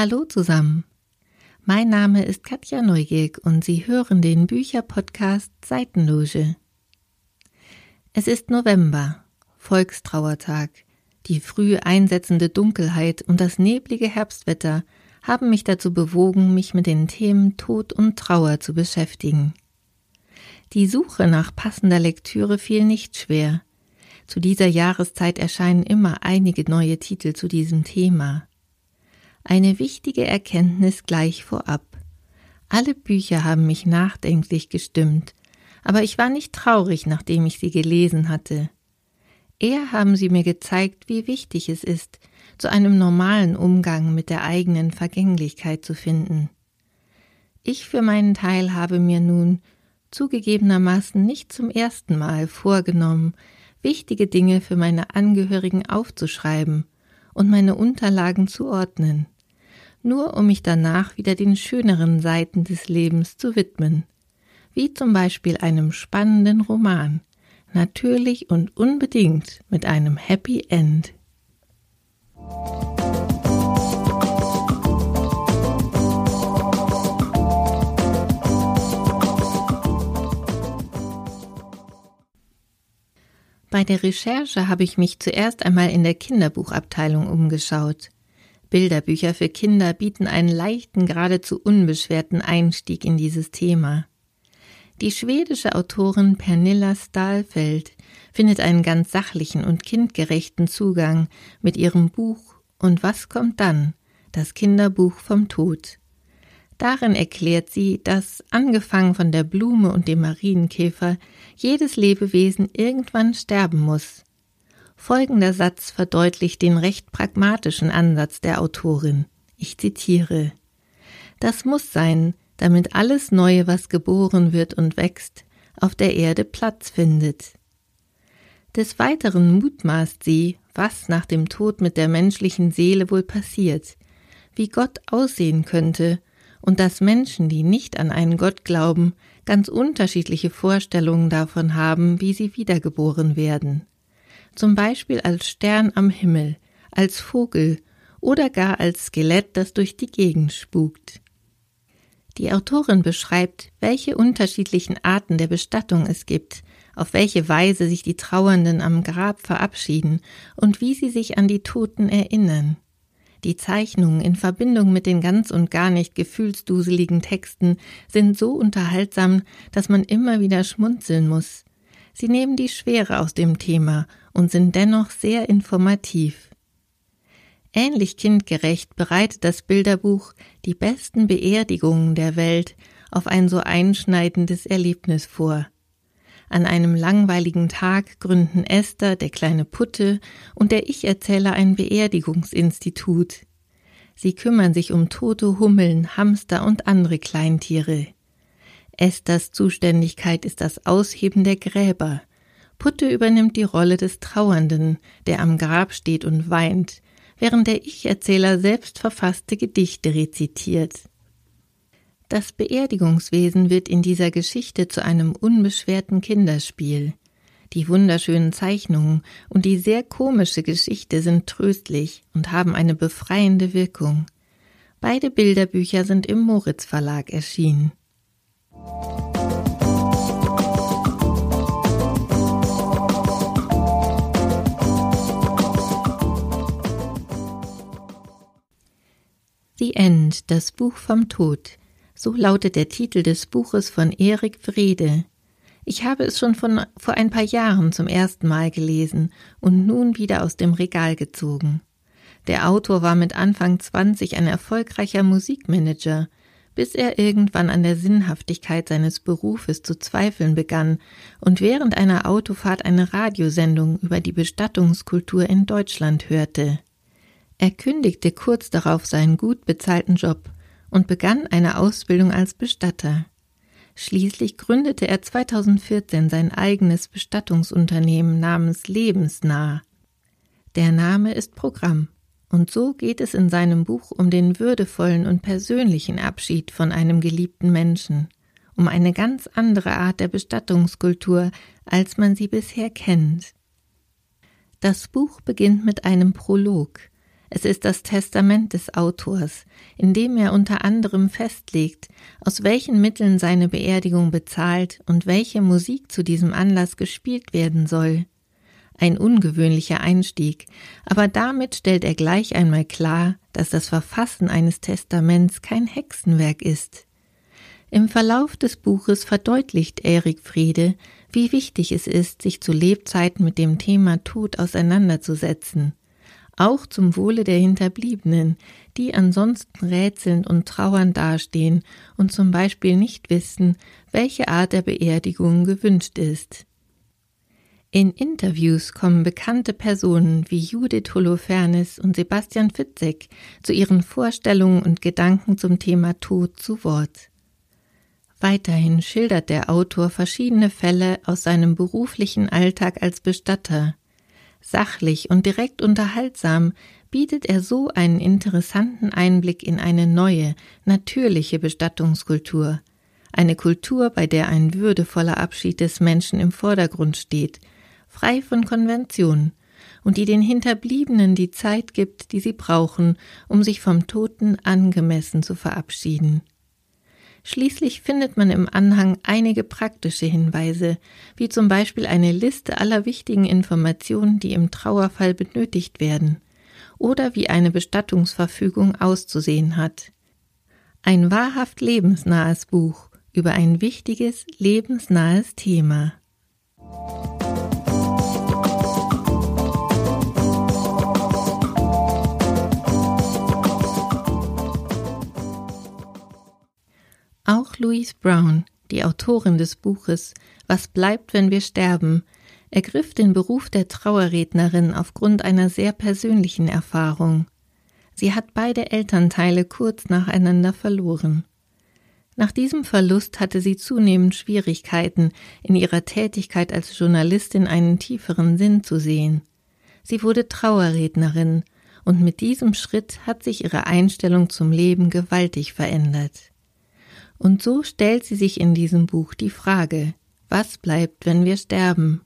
Hallo zusammen. Mein Name ist Katja Neugierk und Sie hören den Bücherpodcast Seitenloge. Es ist November, Volkstrauertag. Die früh einsetzende Dunkelheit und das neblige Herbstwetter haben mich dazu bewogen, mich mit den Themen Tod und Trauer zu beschäftigen. Die Suche nach passender Lektüre fiel nicht schwer. Zu dieser Jahreszeit erscheinen immer einige neue Titel zu diesem Thema. Eine wichtige Erkenntnis gleich vorab. Alle Bücher haben mich nachdenklich gestimmt, aber ich war nicht traurig, nachdem ich sie gelesen hatte. Eher haben sie mir gezeigt, wie wichtig es ist, zu einem normalen Umgang mit der eigenen Vergänglichkeit zu finden. Ich für meinen Teil habe mir nun zugegebenermaßen nicht zum ersten Mal vorgenommen, wichtige Dinge für meine Angehörigen aufzuschreiben und meine Unterlagen zu ordnen, nur um mich danach wieder den schöneren Seiten des Lebens zu widmen, wie zum Beispiel einem spannenden Roman, natürlich und unbedingt mit einem Happy End. Bei der Recherche habe ich mich zuerst einmal in der Kinderbuchabteilung umgeschaut. Bilderbücher für Kinder bieten einen leichten, geradezu unbeschwerten Einstieg in dieses Thema. Die schwedische Autorin Pernilla Stahlfeld findet einen ganz sachlichen und kindgerechten Zugang mit ihrem Buch Und was kommt dann? Das Kinderbuch vom Tod. Darin erklärt sie, dass, angefangen von der Blume und dem Marienkäfer, jedes Lebewesen irgendwann sterben muss. Folgender Satz verdeutlicht den recht pragmatischen Ansatz der Autorin. Ich zitiere Das muss sein, damit alles Neue, was geboren wird und wächst, auf der Erde Platz findet. Des Weiteren mutmaßt sie, was nach dem Tod mit der menschlichen Seele wohl passiert, wie Gott aussehen könnte und dass Menschen, die nicht an einen Gott glauben, ganz unterschiedliche Vorstellungen davon haben, wie sie wiedergeboren werden. Zum Beispiel als Stern am Himmel, als Vogel oder gar als Skelett, das durch die Gegend spukt. Die Autorin beschreibt, welche unterschiedlichen Arten der Bestattung es gibt, auf welche Weise sich die Trauernden am Grab verabschieden und wie sie sich an die Toten erinnern. Die Zeichnungen in Verbindung mit den ganz und gar nicht gefühlsduseligen Texten sind so unterhaltsam, dass man immer wieder schmunzeln muss. Sie nehmen die Schwere aus dem Thema und sind dennoch sehr informativ. Ähnlich kindgerecht bereitet das Bilderbuch die besten Beerdigungen der Welt auf ein so einschneidendes Erlebnis vor. An einem langweiligen Tag gründen Esther, der kleine Putte und der Ich-Erzähler ein Beerdigungsinstitut. Sie kümmern sich um tote Hummeln, Hamster und andere Kleintiere. Esthers Zuständigkeit ist das Ausheben der Gräber. Putte übernimmt die Rolle des Trauernden, der am Grab steht und weint, während der Ich-Erzähler selbst verfasste Gedichte rezitiert. Das Beerdigungswesen wird in dieser Geschichte zu einem unbeschwerten Kinderspiel. Die wunderschönen Zeichnungen und die sehr komische Geschichte sind tröstlich und haben eine befreiende Wirkung. Beide Bilderbücher sind im Moritz Verlag erschienen. The End, das Buch vom Tod so lautet der Titel des Buches von Erik Wrede. Ich habe es schon von, vor ein paar Jahren zum ersten Mal gelesen und nun wieder aus dem Regal gezogen. Der Autor war mit Anfang 20 ein erfolgreicher Musikmanager, bis er irgendwann an der Sinnhaftigkeit seines Berufes zu zweifeln begann und während einer Autofahrt eine Radiosendung über die Bestattungskultur in Deutschland hörte. Er kündigte kurz darauf seinen gut bezahlten Job und begann eine Ausbildung als Bestatter. Schließlich gründete er 2014 sein eigenes Bestattungsunternehmen namens Lebensnah. Der Name ist Programm, und so geht es in seinem Buch um den würdevollen und persönlichen Abschied von einem geliebten Menschen, um eine ganz andere Art der Bestattungskultur, als man sie bisher kennt. Das Buch beginnt mit einem Prolog, Es ist das Testament des Autors, in dem er unter anderem festlegt, aus welchen Mitteln seine Beerdigung bezahlt und welche Musik zu diesem Anlass gespielt werden soll. Ein ungewöhnlicher Einstieg, aber damit stellt er gleich einmal klar, dass das Verfassen eines Testaments kein Hexenwerk ist. Im Verlauf des Buches verdeutlicht Erik Friede, wie wichtig es ist, sich zu Lebzeiten mit dem Thema Tod auseinanderzusetzen auch zum Wohle der Hinterbliebenen, die ansonsten rätselnd und trauernd dastehen und zum Beispiel nicht wissen, welche Art der Beerdigung gewünscht ist. In Interviews kommen bekannte Personen wie Judith Holofernes und Sebastian Fitzek zu ihren Vorstellungen und Gedanken zum Thema Tod zu Wort. Weiterhin schildert der Autor verschiedene Fälle aus seinem beruflichen Alltag als Bestatter, Sachlich und direkt unterhaltsam bietet er so einen interessanten Einblick in eine neue, natürliche Bestattungskultur, eine Kultur, bei der ein würdevoller Abschied des Menschen im Vordergrund steht, frei von Konventionen, und die den Hinterbliebenen die Zeit gibt, die sie brauchen, um sich vom Toten angemessen zu verabschieden. Schließlich findet man im Anhang einige praktische Hinweise, wie zum Beispiel eine Liste aller wichtigen Informationen, die im Trauerfall benötigt werden, oder wie eine Bestattungsverfügung auszusehen hat. Ein wahrhaft lebensnahes Buch über ein wichtiges, lebensnahes Thema. Louise Brown, die Autorin des Buches Was bleibt, wenn wir sterben, ergriff den Beruf der Trauerrednerin aufgrund einer sehr persönlichen Erfahrung. Sie hat beide Elternteile kurz nacheinander verloren. Nach diesem Verlust hatte sie zunehmend Schwierigkeiten, in ihrer Tätigkeit als Journalistin einen tieferen Sinn zu sehen. Sie wurde Trauerrednerin, und mit diesem Schritt hat sich ihre Einstellung zum Leben gewaltig verändert. Und so stellt sie sich in diesem Buch die Frage, was bleibt, wenn wir sterben?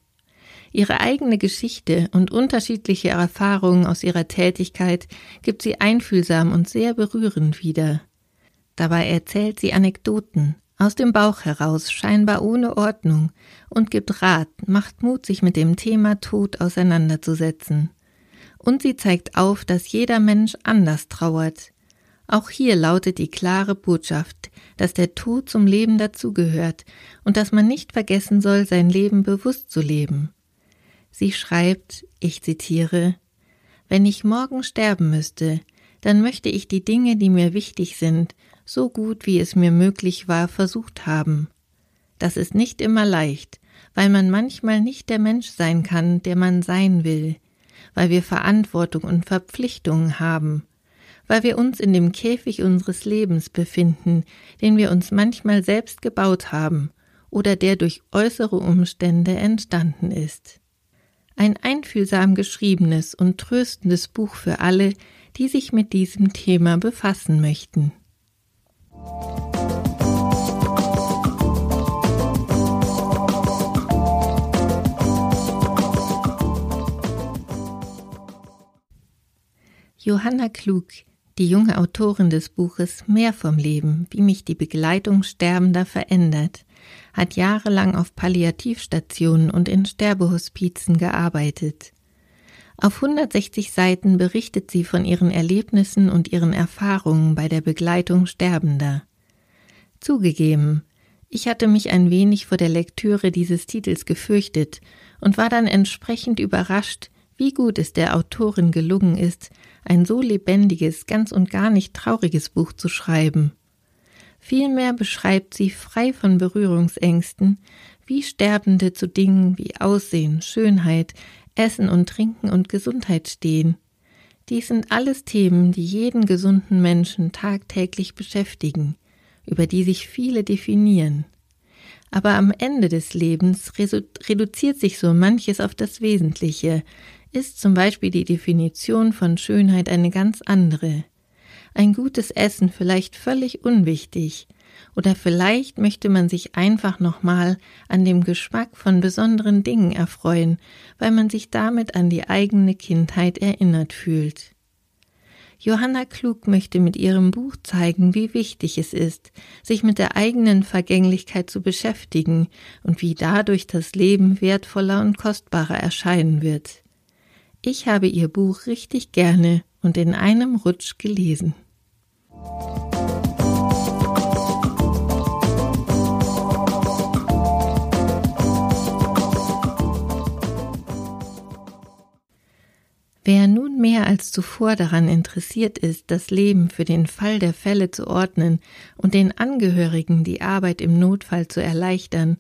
Ihre eigene Geschichte und unterschiedliche Erfahrungen aus ihrer Tätigkeit gibt sie einfühlsam und sehr berührend wieder. Dabei erzählt sie Anekdoten, aus dem Bauch heraus, scheinbar ohne Ordnung, und gibt Rat, macht Mut, sich mit dem Thema Tod auseinanderzusetzen. Und sie zeigt auf, dass jeder Mensch anders trauert, auch hier lautet die klare Botschaft, dass der Tod zum Leben dazugehört und dass man nicht vergessen soll, sein Leben bewusst zu leben. Sie schreibt, ich zitiere, Wenn ich morgen sterben müsste, dann möchte ich die Dinge, die mir wichtig sind, so gut wie es mir möglich war, versucht haben. Das ist nicht immer leicht, weil man manchmal nicht der Mensch sein kann, der man sein will, weil wir Verantwortung und Verpflichtungen haben, weil wir uns in dem Käfig unseres Lebens befinden, den wir uns manchmal selbst gebaut haben oder der durch äußere Umstände entstanden ist. Ein einfühlsam geschriebenes und tröstendes Buch für alle, die sich mit diesem Thema befassen möchten. Johanna Klug die junge Autorin des Buches Mehr vom Leben, wie mich die Begleitung Sterbender verändert, hat jahrelang auf Palliativstationen und in Sterbehospizen gearbeitet. Auf 160 Seiten berichtet sie von ihren Erlebnissen und ihren Erfahrungen bei der Begleitung Sterbender. Zugegeben, ich hatte mich ein wenig vor der Lektüre dieses Titels gefürchtet und war dann entsprechend überrascht, wie gut es der Autorin gelungen ist, ein so lebendiges, ganz und gar nicht trauriges Buch zu schreiben. Vielmehr beschreibt sie frei von Berührungsängsten, wie Sterbende zu Dingen wie Aussehen, Schönheit, Essen und Trinken und Gesundheit stehen. Dies sind alles Themen, die jeden gesunden Menschen tagtäglich beschäftigen, über die sich viele definieren. Aber am Ende des Lebens reduziert sich so manches auf das Wesentliche, ist zum Beispiel die Definition von Schönheit eine ganz andere. Ein gutes Essen vielleicht völlig unwichtig, oder vielleicht möchte man sich einfach nochmal an dem Geschmack von besonderen Dingen erfreuen, weil man sich damit an die eigene Kindheit erinnert fühlt. Johanna Klug möchte mit ihrem Buch zeigen, wie wichtig es ist, sich mit der eigenen Vergänglichkeit zu beschäftigen und wie dadurch das Leben wertvoller und kostbarer erscheinen wird. Ich habe ihr Buch richtig gerne und in einem Rutsch gelesen. Wer nun mehr als zuvor daran interessiert ist, das Leben für den Fall der Fälle zu ordnen und den Angehörigen die Arbeit im Notfall zu erleichtern,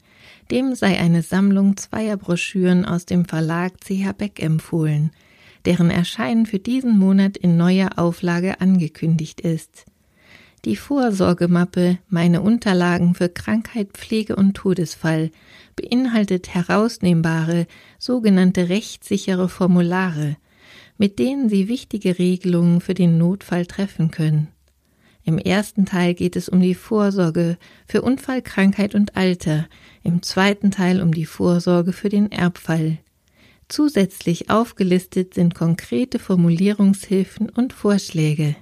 dem sei eine Sammlung zweier Broschüren aus dem Verlag CH Beck empfohlen, deren Erscheinen für diesen Monat in neuer Auflage angekündigt ist. Die Vorsorgemappe Meine Unterlagen für Krankheit, Pflege und Todesfall beinhaltet herausnehmbare, sogenannte rechtssichere Formulare, mit denen Sie wichtige Regelungen für den Notfall treffen können. Im ersten Teil geht es um die Vorsorge für Unfall, Krankheit und Alter, im zweiten Teil um die Vorsorge für den Erbfall. Zusätzlich aufgelistet sind konkrete Formulierungshilfen und Vorschläge.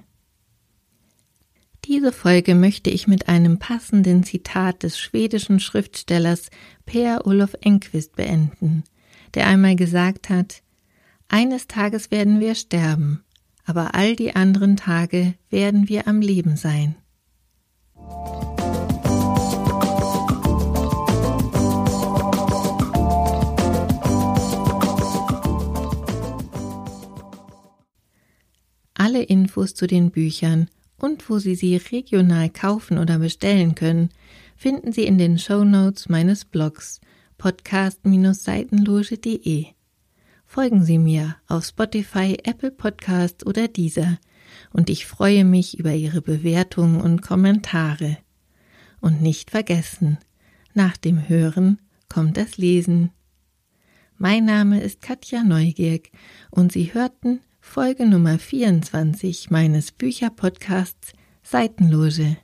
Diese Folge möchte ich mit einem passenden Zitat des schwedischen Schriftstellers Per Olof Enquist beenden, der einmal gesagt hat, eines Tages werden wir sterben, aber all die anderen Tage werden wir am Leben sein. Alle Infos zu den Büchern und wo Sie sie regional kaufen oder bestellen können, finden Sie in den Show Notes meines Blogs podcast-seitenloge.de. Folgen Sie mir auf Spotify, Apple Podcast oder dieser und ich freue mich über Ihre Bewertungen und Kommentare. Und nicht vergessen, nach dem Hören kommt das Lesen. Mein Name ist Katja Neugierk und Sie hörten Folge Nummer 24 meines Bücherpodcasts Seitenloge.